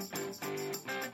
Thank you.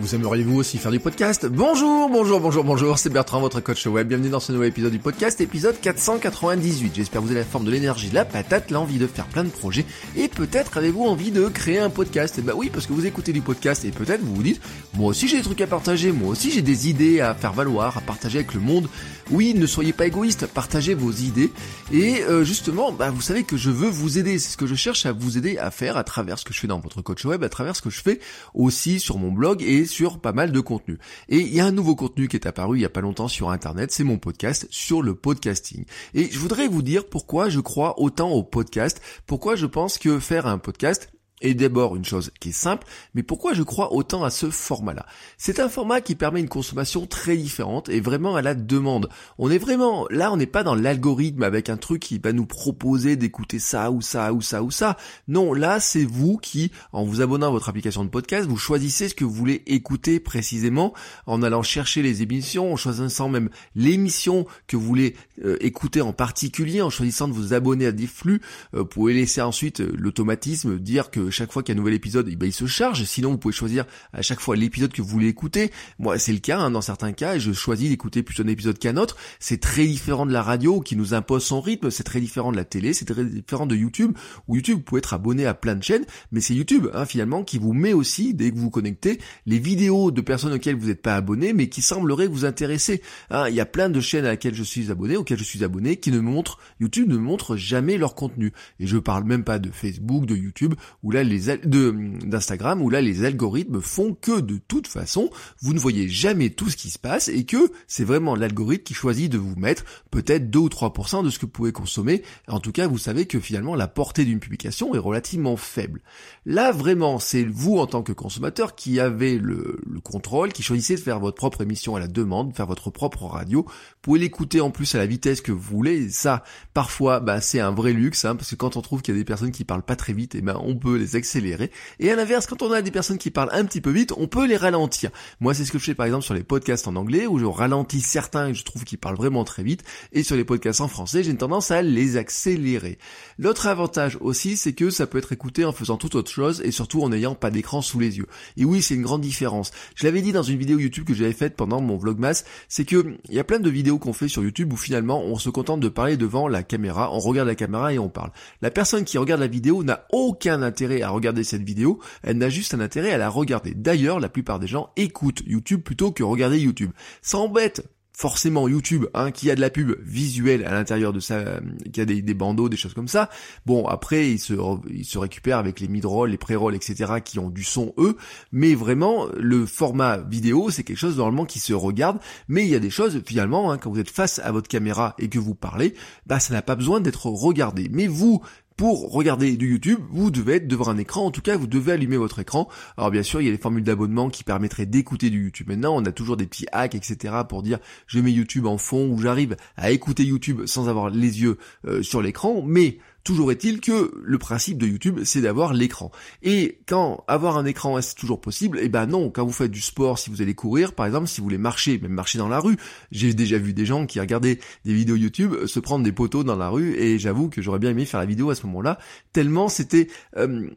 Vous aimeriez-vous aussi faire du podcast Bonjour, bonjour, bonjour, bonjour, c'est Bertrand, votre coach web. Bienvenue dans ce nouvel épisode du podcast, épisode 498. J'espère que vous avez la forme de l'énergie, la patate, l'envie de faire plein de projets, et peut-être avez-vous envie de créer un podcast. Et bah oui, parce que vous écoutez du podcast, et peut-être vous vous dites, moi aussi j'ai des trucs à partager, moi aussi j'ai des idées à faire valoir, à partager avec le monde. Oui, ne soyez pas égoïste, partagez vos idées, et euh, justement, bah, vous savez que je veux vous aider, c'est ce que je cherche à vous aider à faire à travers ce que je fais dans votre coach web, à travers ce que je fais aussi sur mon blog et sur pas mal de contenu. Et il y a un nouveau contenu qui est apparu il y a pas longtemps sur internet, c'est mon podcast sur le podcasting. Et je voudrais vous dire pourquoi je crois autant au podcast, pourquoi je pense que faire un podcast est d'abord une chose qui est simple, mais pourquoi je crois autant à ce format-là? C'est un format qui permet une consommation très différente et vraiment à la demande. On est vraiment, là on n'est pas dans l'algorithme avec un truc qui va nous proposer d'écouter ça ou ça ou ça ou ça. Non, là c'est vous qui, en vous abonnant à votre application de podcast, vous choisissez ce que vous voulez écouter précisément en allant chercher les émissions, en choisissant même l'émission que vous voulez euh, écouter en particulier, en choisissant de vous abonner à des flux. Euh, vous pouvez laisser ensuite euh, l'automatisme dire que chaque fois qu'il y a un nouvel épisode, eh ben, il se charge. Sinon, vous pouvez choisir à chaque fois l'épisode que vous voulez écouter. Moi, c'est le cas hein, dans certains cas, et je choisis d'écouter plutôt un épisode qu'un autre. C'est très différent de la radio qui nous impose son rythme. C'est très différent de la télé. C'est très différent de YouTube. Où YouTube, vous pouvez être abonné à plein de chaînes, mais c'est YouTube hein, finalement qui vous met aussi dès que vous vous connectez les vidéos de personnes auxquelles vous n'êtes pas abonné, mais qui sembleraient vous intéresser. Hein, il y a plein de chaînes à laquelle je suis abonné, auxquelles je suis abonné, qui ne montrent YouTube ne montre jamais leur contenu. Et je parle même pas de Facebook, de YouTube, où là les de d'Instagram où là les algorithmes font que de toute façon vous ne voyez jamais tout ce qui se passe et que c'est vraiment l'algorithme qui choisit de vous mettre peut-être 2 ou 3% de ce que vous pouvez consommer. En tout cas, vous savez que finalement la portée d'une publication est relativement faible. Là vraiment, c'est vous en tant que consommateur qui avez le, le contrôle, qui choisissez de faire votre propre émission à la demande, de faire votre propre radio. Vous pouvez l'écouter en plus à la vitesse que vous voulez. Et ça, parfois, bah, c'est un vrai luxe, hein, parce que quand on trouve qu'il y a des personnes qui parlent pas très vite, et eh ben on peut les accélérer. Et à l'inverse, quand on a des personnes qui parlent un petit peu vite, on peut les ralentir. Moi, c'est ce que je fais par exemple sur les podcasts en anglais, où je ralentis certains et je trouve qu'ils parlent vraiment très vite. Et sur les podcasts en français, j'ai une tendance à les accélérer. L'autre avantage aussi, c'est que ça peut être écouté en faisant toute autre chose et surtout en n'ayant pas d'écran sous les yeux. Et oui, c'est une grande différence. Je l'avais dit dans une vidéo YouTube que j'avais faite pendant mon vlogmas, c'est que il y a plein de vidéos qu'on fait sur YouTube où finalement on se contente de parler devant la caméra, on regarde la caméra et on parle. La personne qui regarde la vidéo n'a aucun intérêt à regarder cette vidéo, elle n'a juste un intérêt à la regarder. D'ailleurs, la plupart des gens écoutent YouTube plutôt que regarder YouTube. Ça embête forcément YouTube, hein, qui a de la pub visuelle à l'intérieur de ça, qui a des, bandeaux, des choses comme ça. Bon, après, il se, il se récupère avec les mid-rolls, les pré-rolls, etc., qui ont du son, eux. Mais vraiment, le format vidéo, c'est quelque chose normalement qui se regarde. Mais il y a des choses, finalement, hein, quand vous êtes face à votre caméra et que vous parlez, bah, ça n'a pas besoin d'être regardé. Mais vous, pour regarder du YouTube, vous devez être devant un écran, en tout cas vous devez allumer votre écran. Alors bien sûr, il y a les formules d'abonnement qui permettraient d'écouter du YouTube. Maintenant, on a toujours des petits hacks, etc. pour dire je mets YouTube en fond ou j'arrive à écouter YouTube sans avoir les yeux euh, sur l'écran, mais Toujours est-il que le principe de YouTube, c'est d'avoir l'écran. Et quand avoir un écran est toujours possible, eh ben non, quand vous faites du sport, si vous allez courir, par exemple, si vous voulez marcher, même marcher dans la rue, j'ai déjà vu des gens qui regardaient des vidéos YouTube se prendre des poteaux dans la rue, et j'avoue que j'aurais bien aimé faire la vidéo à ce moment-là, tellement c'était euh,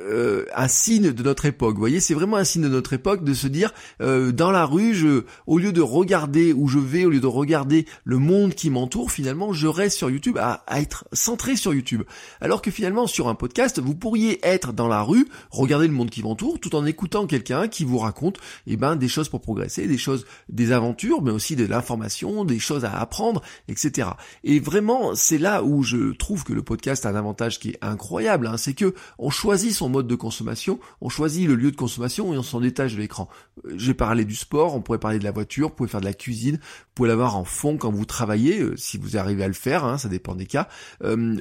euh, un signe de notre époque. Vous voyez, c'est vraiment un signe de notre époque de se dire, euh, dans la rue, je, au lieu de regarder où je vais, au lieu de regarder le monde qui m'entoure, finalement, je reste sur YouTube à être centré sur YouTube. Alors que finalement, sur un podcast, vous pourriez être dans la rue, regarder le monde qui vous entoure, tout en écoutant quelqu'un qui vous raconte, eh ben, des choses pour progresser, des choses, des aventures, mais aussi de l'information, des choses à apprendre, etc. Et vraiment, c'est là où je trouve que le podcast a un avantage qui est incroyable, hein, c'est que on choisit son mode de consommation, on choisit le lieu de consommation et on s'en détache de l'écran. Euh, j'ai parlé du sport, on pourrait parler de la voiture, vous pouvez faire de la cuisine, vous pouvez l'avoir en fond quand vous travaillez, euh, si vous arrivez à le faire, hein, ça dépend des cas. Euh,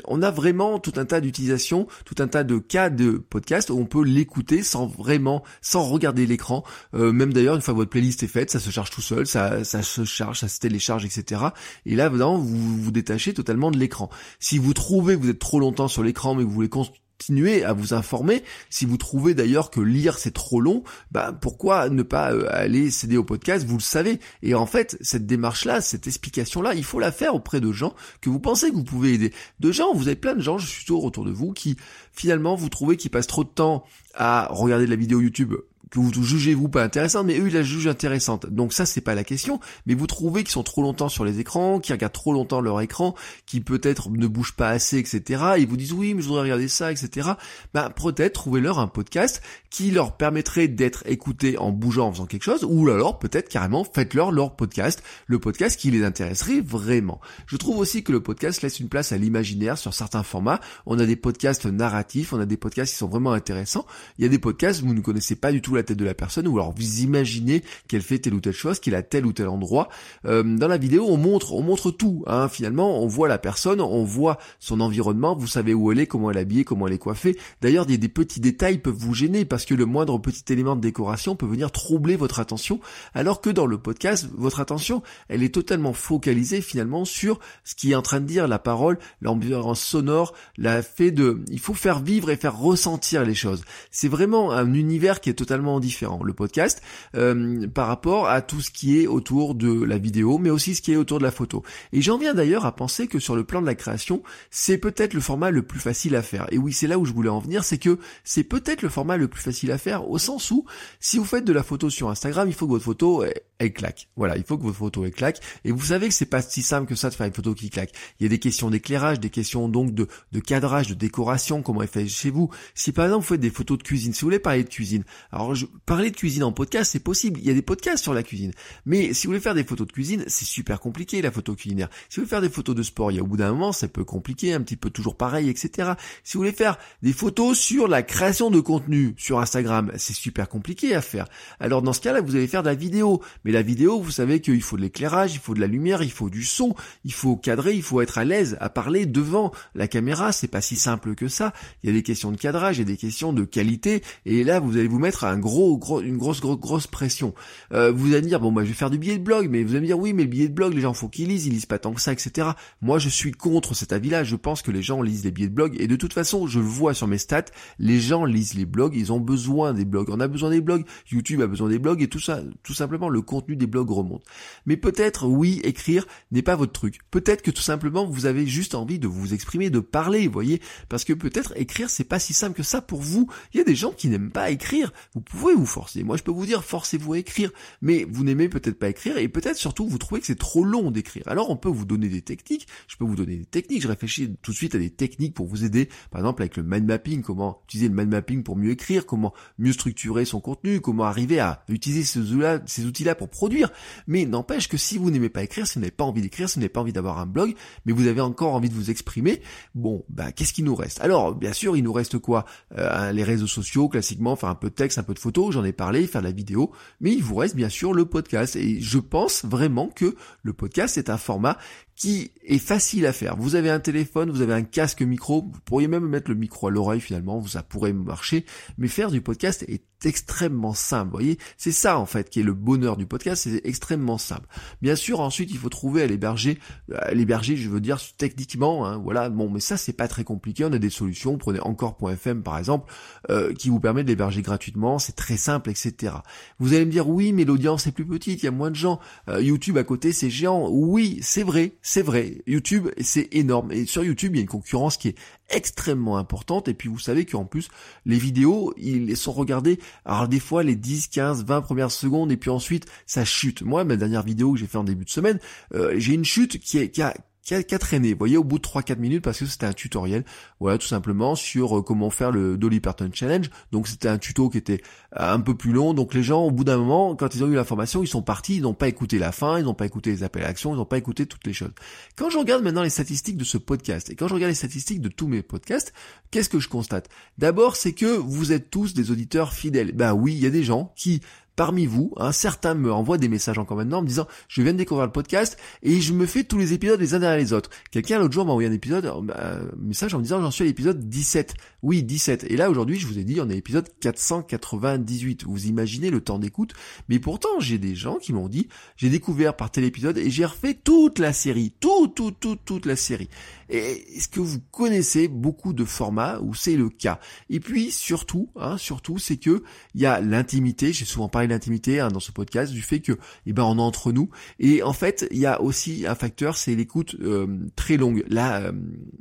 tout un tas d'utilisations, tout un tas de cas de podcast où on peut l'écouter sans vraiment, sans regarder l'écran. Euh, même d'ailleurs, une fois votre playlist est faite, ça se charge tout seul, ça, ça se charge, ça se télécharge, etc. Et là, vous vous détachez totalement de l'écran. Si vous trouvez que vous êtes trop longtemps sur l'écran, mais que vous voulez continuer à vous informer. Si vous trouvez d'ailleurs que lire c'est trop long, bah pourquoi ne pas euh, aller céder au podcast? Vous le savez. Et en fait, cette démarche-là, cette explication-là, il faut la faire auprès de gens que vous pensez que vous pouvez aider. De gens, vous avez plein de gens, je suis toujours autour de vous, qui finalement vous trouvez qu'ils passent trop de temps à regarder de la vidéo YouTube que vous jugez vous pas intéressante, mais eux ils la jugent intéressante. Donc ça c'est pas la question, mais vous trouvez qu'ils sont trop longtemps sur les écrans, qu'ils regardent trop longtemps leur écran, qui peut-être ne bougent pas assez, etc. Et ils vous disent oui mais je voudrais regarder ça, etc. Ben peut-être trouvez-leur un podcast qui leur permettrait d'être écoutés en bougeant, en faisant quelque chose, ou alors peut-être carrément faites-leur leur podcast, le podcast qui les intéresserait vraiment. Je trouve aussi que le podcast laisse une place à l'imaginaire sur certains formats. On a des podcasts narratifs, on a des podcasts qui sont vraiment intéressants. Il y a des podcasts vous ne connaissez pas du tout la tête de la personne, ou alors vous imaginez qu'elle fait telle ou telle chose, qu'il a tel ou tel endroit. Euh, dans la vidéo, on montre, on montre tout. Hein. Finalement, on voit la personne, on voit son environnement, vous savez où elle est, comment elle est habillée, comment elle est coiffée. D'ailleurs, des, des petits détails peuvent vous gêner parce que le moindre petit élément de décoration peut venir troubler votre attention, alors que dans le podcast, votre attention, elle est totalement focalisée finalement sur ce qui est en train de dire la parole, l'ambiance sonore, la fait de, il faut faire vivre et faire ressentir les choses. C'est vraiment un univers qui est totalement différent, le podcast, euh, par rapport à tout ce qui est autour de la vidéo, mais aussi ce qui est autour de la photo. Et j'en viens d'ailleurs à penser que sur le plan de la création, c'est peut-être le format le plus facile à faire. Et oui, c'est là où je voulais en venir, c'est que c'est peut-être le format le plus facile à faire, au sens où, si vous faites de la photo sur Instagram, il faut que votre photo, elle, claque. Voilà, il faut que votre photo, elle claque. Et vous savez que c'est pas si simple que ça de faire une photo qui claque. Il y a des questions d'éclairage, des questions donc de, de cadrage, de décoration, comment elle fait chez vous. Si par exemple vous faites des photos de cuisine, si vous voulez parler de cuisine, alors je, parler de cuisine en podcast, c'est possible. Il y a des podcasts sur la cuisine. Mais si vous voulez faire des photos de cuisine, c'est super compliqué la photo culinaire. Si vous voulez faire des photos de sport, il y a au bout d'un moment, ça peut compliquer, un petit peu toujours pareil, etc. Si vous voulez faire des photos sur la création de contenu sur Instagram, c'est super compliqué à faire. Alors dans ce cas-là, vous allez faire de la vidéo. Mais la vidéo, vous savez qu'il faut de l'éclairage, il faut de la lumière, il faut du son, il faut cadrer, il faut être à l'aise à parler devant la caméra. C'est pas si simple que ça. Il y a des questions de cadrage, il y a des questions de qualité. Et là, vous allez vous mettre à un gros une grosse, grosse, grosse pression. Euh, vous allez me dire, bon, moi, je vais faire du billet de blog, mais vous allez me dire, oui, mais le billet de blog, les gens faut qu'ils lisent, ils lisent pas tant que ça, etc. Moi, je suis contre cet avis-là. Je pense que les gens lisent les billets de blog, et de toute façon, je le vois sur mes stats, les gens lisent les blogs, ils ont besoin des blogs. On a besoin des blogs, YouTube a besoin des blogs, et tout ça, tout simplement, le contenu des blogs remonte. Mais peut-être, oui, écrire n'est pas votre truc. Peut-être que tout simplement, vous avez juste envie de vous exprimer, de parler, vous voyez, parce que peut-être écrire, c'est pas si simple que ça pour vous. Il y a des gens qui n'aiment pas écrire. Vous pouvez vous forcer. Moi, je peux vous dire, forcez-vous à écrire, mais vous n'aimez peut-être pas écrire, et peut-être surtout vous trouvez que c'est trop long d'écrire. Alors, on peut vous donner des techniques, je peux vous donner des techniques, je réfléchis tout de suite à des techniques pour vous aider, par exemple avec le mind mapping, comment utiliser le mind mapping pour mieux écrire, comment mieux structurer son contenu, comment arriver à utiliser ces outils-là, pour produire. Mais n'empêche que si vous n'aimez pas écrire, si vous n'avez pas envie d'écrire, si vous n'avez pas envie d'avoir un blog, mais vous avez encore envie de vous exprimer, bon, bah, qu'est-ce qu'il nous reste? Alors, bien sûr, il nous reste quoi? Euh, Les réseaux sociaux, classiquement, faire un peu de texte, un peu de photos, j'en ai parlé, faire la vidéo, mais il vous reste bien sûr le podcast. Et je pense vraiment que le podcast est un format qui est facile à faire. Vous avez un téléphone, vous avez un casque micro, vous pourriez même mettre le micro à l'oreille finalement, ça pourrait marcher, mais faire du podcast est extrêmement simple, vous voyez. C'est ça en fait qui est le bonheur du podcast, c'est extrêmement simple. Bien sûr, ensuite il faut trouver à l'héberger, à l'héberger, je veux dire techniquement, hein, voilà, bon, mais ça c'est pas très compliqué, on a des solutions, prenez encore.fm par exemple, euh, qui vous permet de l'héberger gratuitement, c'est très simple, etc. Vous allez me dire, oui, mais l'audience est plus petite, il y a moins de gens, euh, YouTube à côté c'est géant, oui, c'est vrai, c'est vrai, YouTube, c'est énorme. Et sur YouTube, il y a une concurrence qui est extrêmement importante. Et puis vous savez qu'en plus, les vidéos, ils sont regardés, alors des fois les 10, 15, 20 premières secondes, et puis ensuite, ça chute. Moi, ma dernière vidéo que j'ai fait en début de semaine, euh, j'ai une chute qui, est, qui a qui a, vous voyez, au bout de 3-4 minutes, parce que c'était un tutoriel, voilà, tout simplement, sur euh, comment faire le Dolly Parton Challenge. Donc c'était un tuto qui était euh, un peu plus long, donc les gens, au bout d'un moment, quand ils ont eu l'information, ils sont partis, ils n'ont pas écouté la fin, ils n'ont pas écouté les appels à action, ils n'ont pas écouté toutes les choses. Quand je regarde maintenant les statistiques de ce podcast, et quand je regarde les statistiques de tous mes podcasts, qu'est-ce que je constate? D'abord, c'est que vous êtes tous des auditeurs fidèles. Ben oui, il y a des gens qui parmi vous, hein, certains me envoient des messages encore maintenant en me disant je viens de découvrir le podcast et je me fais tous les épisodes les uns derrière les autres. Quelqu'un l'autre jour m'a envoyé un épisode, un message en me disant j'en suis à l'épisode 17. Oui, 17. Et là aujourd'hui, je vous ai dit on est à l'épisode 498. Vous imaginez le temps d'écoute, mais pourtant j'ai des gens qui m'ont dit j'ai découvert par tel épisode et j'ai refait toute la série, tout, tout, tout, toute la série. Est-ce que vous connaissez beaucoup de formats où c'est le cas? Et puis surtout, hein, surtout, c'est que il y a l'intimité. J'ai souvent parlé d'intimité hein, dans ce podcast, du fait que, eh ben, on est entre nous. Et en fait, il y a aussi un facteur, c'est l'écoute euh, très longue. Là, euh,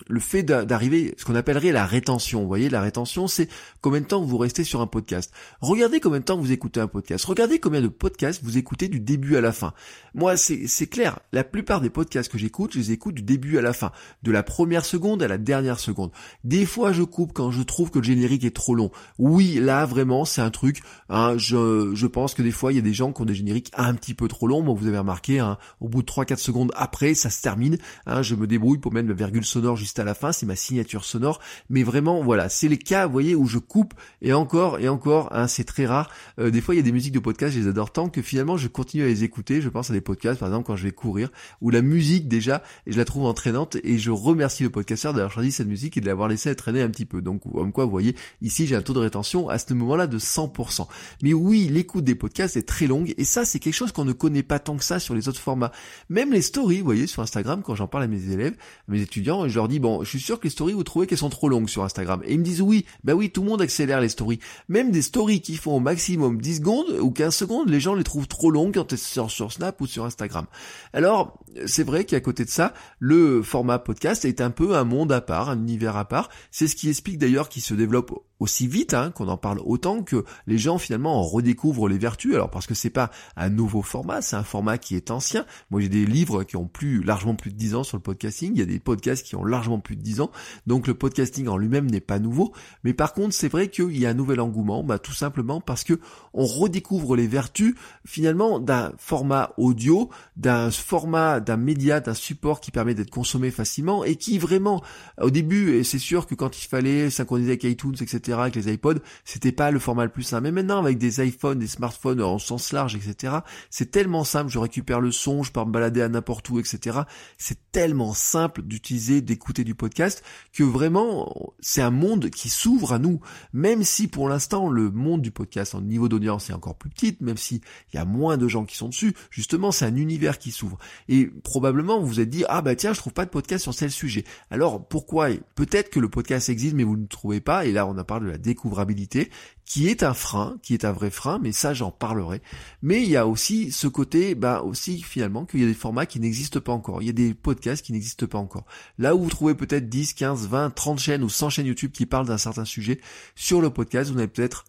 le fait d'arriver, ce qu'on appellerait la rétention. Vous voyez, la rétention, c'est combien de temps vous restez sur un podcast. Regardez combien de temps vous écoutez un podcast. Regardez combien de podcasts vous écoutez du début à la fin. Moi, c'est clair. La plupart des podcasts que j'écoute, je les écoute du début à la fin, de la première seconde à la dernière seconde. Des fois, je coupe quand je trouve que le générique est trop long. Oui, là, vraiment, c'est un truc. Hein, je, je pense que des fois, il y a des gens qui ont des génériques un petit peu trop longs. Moi, vous avez remarqué, hein, au bout de 3-4 secondes après, ça se termine. Hein, je me débrouille pour mettre la virgule sonore juste à la fin. C'est ma signature sonore. Mais vraiment, voilà, c'est les cas, vous voyez, où je coupe. Et encore, et encore, hein, c'est très rare. Euh, des fois, il y a des musiques de podcast, je les adore tant que finalement, je continue à les écouter. Je pense à des podcasts, par exemple, quand je vais courir, où la musique, déjà, je la trouve entraînante et je remercie le podcasteur d'avoir choisi cette musique et de l'avoir laissé traîner un petit peu. Donc, comme quoi, vous voyez, ici, j'ai un taux de rétention à ce moment-là de 100%. Mais oui, l'écoute des podcasts est très longue et ça, c'est quelque chose qu'on ne connaît pas tant que ça sur les autres formats. Même les stories, vous voyez, sur Instagram, quand j'en parle à mes élèves, mes étudiants, je leur dis, bon, je suis sûr que les stories, vous trouvez qu'elles sont trop longues sur Instagram. Et ils me disent, oui, bah oui, tout le monde accélère les stories. Même des stories qui font au maximum 10 secondes ou 15 secondes, les gens les trouvent trop longues quand elles sont sur Snap ou sur Instagram. Alors, c'est vrai qu'à côté de ça, le format podcast est un peu un monde à part, un univers à part. C'est ce qui explique d'ailleurs qu'il se développe aussi vite, hein, qu'on en parle autant que les gens finalement en redécouvrent les vertus. Alors parce que c'est pas un nouveau format, c'est un format qui est ancien. Moi j'ai des livres qui ont plus largement plus de 10 ans sur le podcasting, il y a des podcasts qui ont largement plus de 10 ans. Donc le podcasting en lui-même n'est pas nouveau, mais par contre c'est vrai qu'il y a un nouvel engouement, bah, tout simplement parce que on redécouvre les vertus finalement d'un format audio, d'un format, d'un média, d'un support qui permet d'être consommé facilement et qui vraiment au début, et c'est sûr que quand il fallait synchroniser avec iTunes, etc avec les iPods, c'était pas le format le plus simple. Mais maintenant, avec des iPhones, des smartphones en sens large, etc., c'est tellement simple. Je récupère le son, je pars me balader à n'importe où, etc. C'est tellement simple d'utiliser, d'écouter du podcast que vraiment, c'est un monde qui s'ouvre à nous. Même si pour l'instant, le monde du podcast, en niveau d'audience, est encore plus petit, même si il y a moins de gens qui sont dessus, justement, c'est un univers qui s'ouvre. Et probablement, vous vous êtes dit, ah bah tiens, je trouve pas de podcast sur tel sujet. Alors, pourquoi? Peut-être que le podcast existe, mais vous ne trouvez pas. Et là, on a parlé de la découvrabilité, qui est un frein, qui est un vrai frein, mais ça j'en parlerai. Mais il y a aussi ce côté, bah aussi finalement qu'il y a des formats qui n'existent pas encore. Il y a des podcasts qui n'existent pas encore. Là où vous trouvez peut-être 10, 15, 20, 30 chaînes ou 100 chaînes YouTube qui parlent d'un certain sujet, sur le podcast, vous n'avez peut-être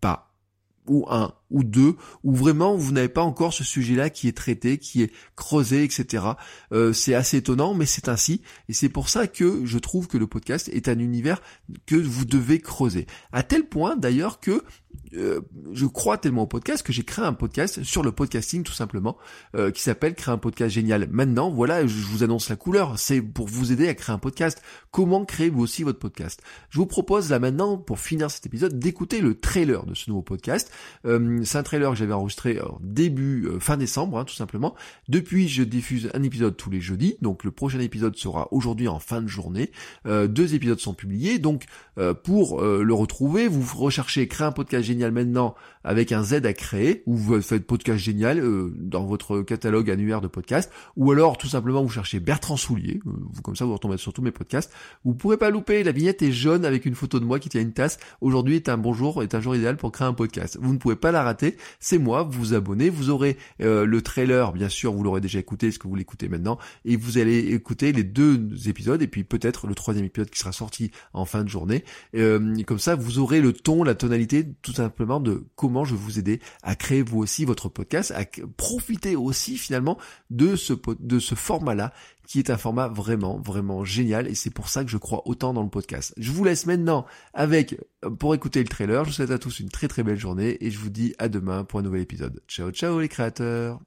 pas ou un ou deux où vraiment vous n'avez pas encore ce sujet-là qui est traité, qui est creusé, etc. Euh, c'est assez étonnant, mais c'est ainsi, et c'est pour ça que je trouve que le podcast est un univers que vous devez creuser. À tel point d'ailleurs que euh, je crois tellement au podcast que j'ai créé un podcast sur le podcasting tout simplement euh, qui s'appelle créer un podcast génial. Maintenant, voilà, je vous annonce la couleur, c'est pour vous aider à créer un podcast. Comment créer vous aussi votre podcast? Je vous propose là maintenant, pour finir cet épisode, d'écouter le trailer de ce nouveau podcast. Euh, c'est un trailer que j'avais enregistré début fin décembre, hein, tout simplement. Depuis, je diffuse un épisode tous les jeudis, donc le prochain épisode sera aujourd'hui en fin de journée. deux épisodes sont publiés, donc pour le retrouver, vous recherchez créer un podcast génial maintenant avec un Z à créer, ou vous faites podcast génial euh, dans votre catalogue annuaire de podcasts, ou alors tout simplement vous cherchez Bertrand Soulier, euh, vous comme ça vous retombez sur tous mes podcasts. Vous pourrez pas louper, la vignette est jaune avec une photo de moi qui tient une tasse. Aujourd'hui est un bon jour, est un jour idéal pour créer un podcast. Vous ne pouvez pas la c'est moi, vous vous abonnez, vous aurez euh, le trailer, bien sûr, vous l'aurez déjà écouté, ce que vous l'écoutez maintenant, et vous allez écouter les deux épisodes, et puis peut-être le troisième épisode qui sera sorti en fin de journée. comme ça, vous aurez le ton, la tonalité, tout simplement de comment je vais vous aider à créer vous aussi votre podcast, à profiter aussi finalement de ce, de ce format-là qui est un format vraiment, vraiment génial et c'est pour ça que je crois autant dans le podcast. Je vous laisse maintenant avec, pour écouter le trailer. Je vous souhaite à tous une très très belle journée et je vous dis à demain pour un nouvel épisode. Ciao ciao les créateurs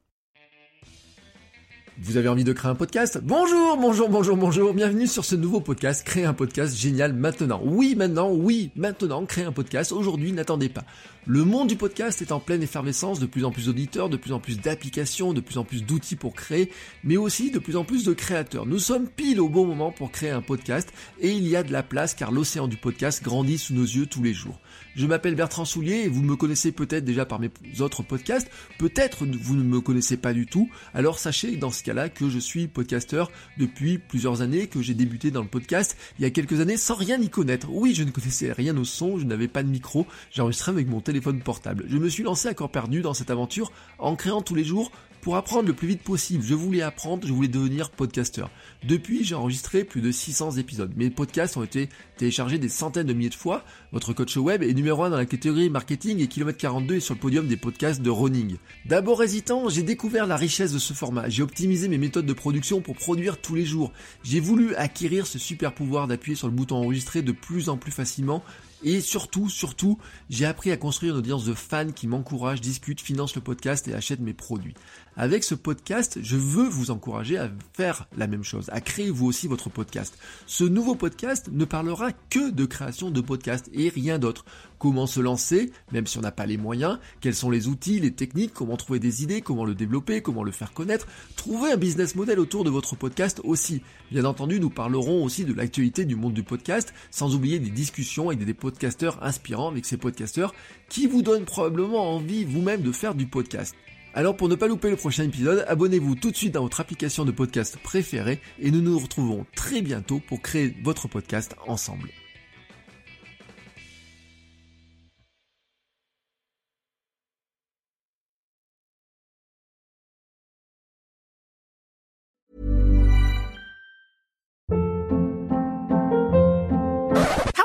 Vous avez envie de créer un podcast? Bonjour, bonjour, bonjour, bonjour. Bienvenue sur ce nouveau podcast. Créer un podcast génial maintenant. Oui, maintenant, oui, maintenant, créer un podcast. Aujourd'hui, n'attendez pas. Le monde du podcast est en pleine effervescence, de plus en plus d'auditeurs, de plus en plus d'applications, de plus en plus d'outils pour créer, mais aussi de plus en plus de créateurs. Nous sommes pile au bon moment pour créer un podcast et il y a de la place car l'océan du podcast grandit sous nos yeux tous les jours. Je m'appelle Bertrand Soulier et vous me connaissez peut-être déjà par mes autres podcasts, peut-être vous ne me connaissez pas du tout, alors sachez dans ce cas-là que je suis podcasteur depuis plusieurs années, que j'ai débuté dans le podcast il y a quelques années sans rien y connaître. Oui, je ne connaissais rien au son, je n'avais pas de micro, j'enregistrais avec mon téléphone portable. Je me suis lancé à corps perdu dans cette aventure en créant tous les jours pour apprendre le plus vite possible. Je voulais apprendre, je voulais devenir podcasteur. Depuis, j'ai enregistré plus de 600 épisodes. Mes podcasts ont été téléchargés des centaines de milliers de fois. Votre coach web est numéro 1 dans la catégorie marketing et kilomètre 42 est sur le podium des podcasts de running. D'abord hésitant, j'ai découvert la richesse de ce format. J'ai optimisé mes méthodes de production pour produire tous les jours. J'ai voulu acquérir ce super pouvoir d'appuyer sur le bouton enregistrer de plus en plus facilement et surtout, surtout, j'ai appris à construire une audience de fans qui m'encouragent, discutent, financent le podcast et achètent mes produits. Avec ce podcast, je veux vous encourager à faire la même chose, à créer vous aussi votre podcast. Ce nouveau podcast ne parlera que de création de podcast et rien d'autre. Comment se lancer, même si on n'a pas les moyens, quels sont les outils, les techniques, comment trouver des idées, comment le développer, comment le faire connaître, trouver un business model autour de votre podcast aussi. Bien entendu, nous parlerons aussi de l'actualité du monde du podcast, sans oublier des discussions avec des podcasteurs inspirants avec ces podcasteurs qui vous donnent probablement envie vous-même de faire du podcast. Alors pour ne pas louper le prochain épisode, abonnez-vous tout de suite dans votre application de podcast préférée et nous nous retrouvons très bientôt pour créer votre podcast ensemble.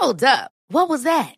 Hold up. What was that?